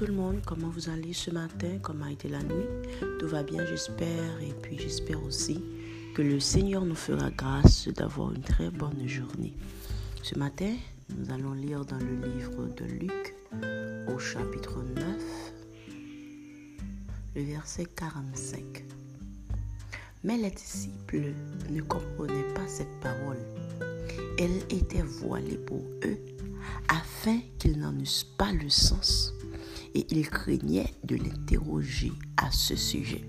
tout le monde, comment vous allez ce matin, comment a été la nuit? Tout va bien j'espère et puis j'espère aussi que le Seigneur nous fera grâce d'avoir une très bonne journée. Ce matin, nous allons lire dans le livre de Luc au chapitre 9, le verset 45. Mais les disciples ne comprenaient pas cette parole. Elle était voilée pour eux afin qu'ils n'en eussent pas le sens et ils craignaient de l'interroger à ce sujet.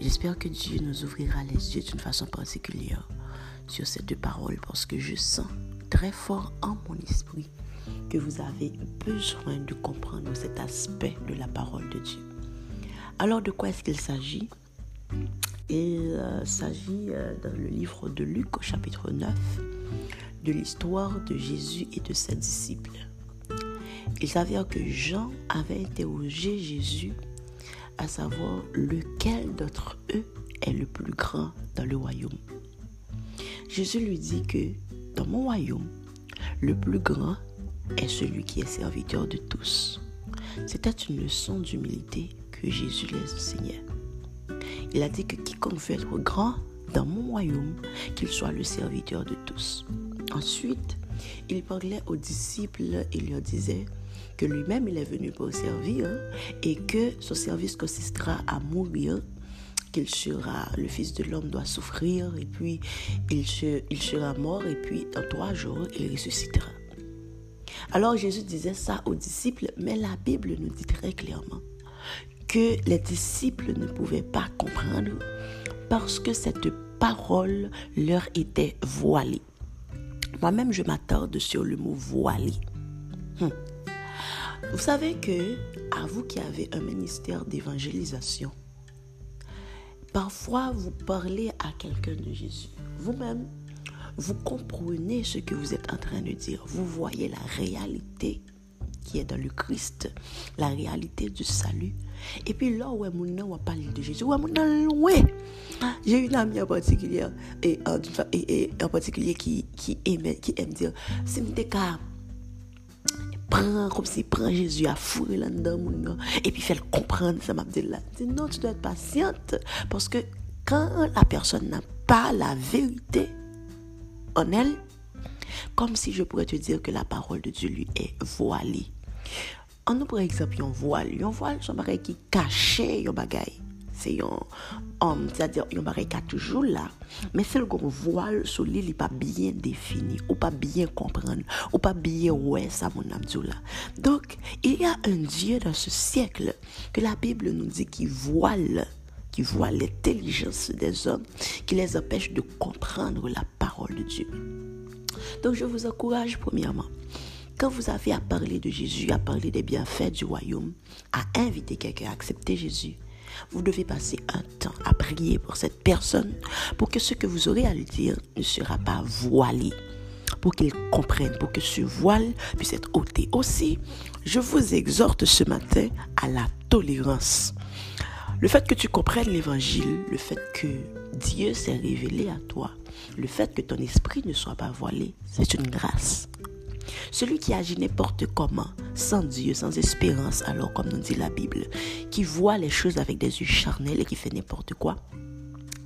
J'espère que Dieu nous ouvrira les yeux d'une façon particulière sur cette parole parce que je sens très fort en mon esprit que vous avez besoin de comprendre cet aspect de la parole de Dieu. Alors de quoi est-ce qu'il s'agit? Il euh, s'agit euh, dans le livre de Luc au chapitre 9 de l'histoire de Jésus et de ses disciples. Il s'avère que Jean avait interrogé Jésus à savoir lequel d'entre eux est le plus grand dans le royaume. Jésus lui dit que dans mon royaume, le plus grand est celui qui est serviteur de tous. C'était une leçon d'humilité que Jésus les enseignait. Il a dit que quiconque veut être grand dans mon royaume, qu'il soit le serviteur de tous. Ensuite, il parlait aux disciples et leur disait que lui-même il est venu pour servir et que son service consistera à mourir, qu'il sera, le Fils de l'homme doit souffrir et puis il, il sera mort et puis dans trois jours il ressuscitera. Alors Jésus disait ça aux disciples, mais la Bible nous dit très clairement que les disciples ne pouvaient pas comprendre parce que cette parole leur était voilée. Moi-même, je m'attarde sur le mot voilé. Hum. Vous savez que, à vous qui avez un ministère d'évangélisation, parfois vous parlez à quelqu'un de Jésus. Vous-même, vous comprenez ce que vous êtes en train de dire. Vous voyez la réalité qui est dans le Christ, la réalité du salut. Et puis là où on va parler de Jésus, loin. J'ai une amie en particulier, et, en particulier qui, qui, aime, qui aime dire, si je prend comme si prend Jésus à fourrer là-dedans et puis fait comprendre ça m'a dit là non tu dois être patiente parce que quand la personne n'a pas la vérité en elle comme si je pourrais te dire que la parole de Dieu lui est voilée An nou pre eksept yon voal, yon voal son bagay ki kache yon bagay. Se yon, yon bagay ka toujou la, men sel kon voal sou li li pa bien defini, ou pa bien kompren, ou pa bien wè sa moun amdou la. Donk, il y a un dieu dans se siècle que la Bible nou di ki voal, ki voal l'intelligence des hommes, ki les apèche de komprendre la parole de Dieu. Donk, je vous encourage premièrement, Quand vous avez à parler de Jésus, à parler des bienfaits du royaume, à inviter quelqu'un à accepter Jésus, vous devez passer un temps à prier pour cette personne pour que ce que vous aurez à lui dire ne sera pas voilé, pour qu'il comprenne, pour que ce voile puisse être ôté. Aussi, je vous exhorte ce matin à la tolérance. Le fait que tu comprennes l'évangile, le fait que Dieu s'est révélé à toi, le fait que ton esprit ne soit pas voilé, c'est une grâce. Celui qui agit n'importe comment, sans Dieu, sans espérance, alors comme nous dit la Bible, qui voit les choses avec des yeux charnels et qui fait n'importe quoi,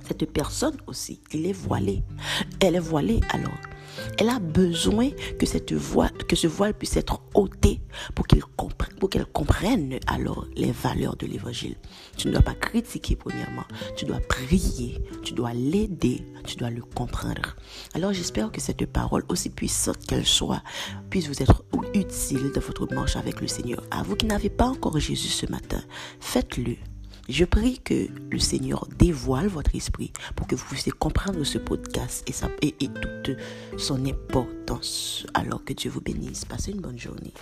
cette personne aussi, il est voilé. Elle est voilée alors. Elle a besoin que, cette que ce voile puisse être ôté pour qu'elle comprenne, pour qu'elle comprenne alors les valeurs de l'évangile. Tu ne dois pas critiquer premièrement, tu dois prier, tu dois l'aider, tu dois le comprendre. Alors j'espère que cette parole, aussi puissante qu'elle soit, puisse vous être utile dans votre marche avec le Seigneur. À vous qui n'avez pas encore Jésus ce matin, faites-le je prie que le Seigneur dévoile votre esprit pour que vous puissiez comprendre ce podcast et, sa, toute son importance. Alors que Dieu vous bénisse. Passez une bonne journée.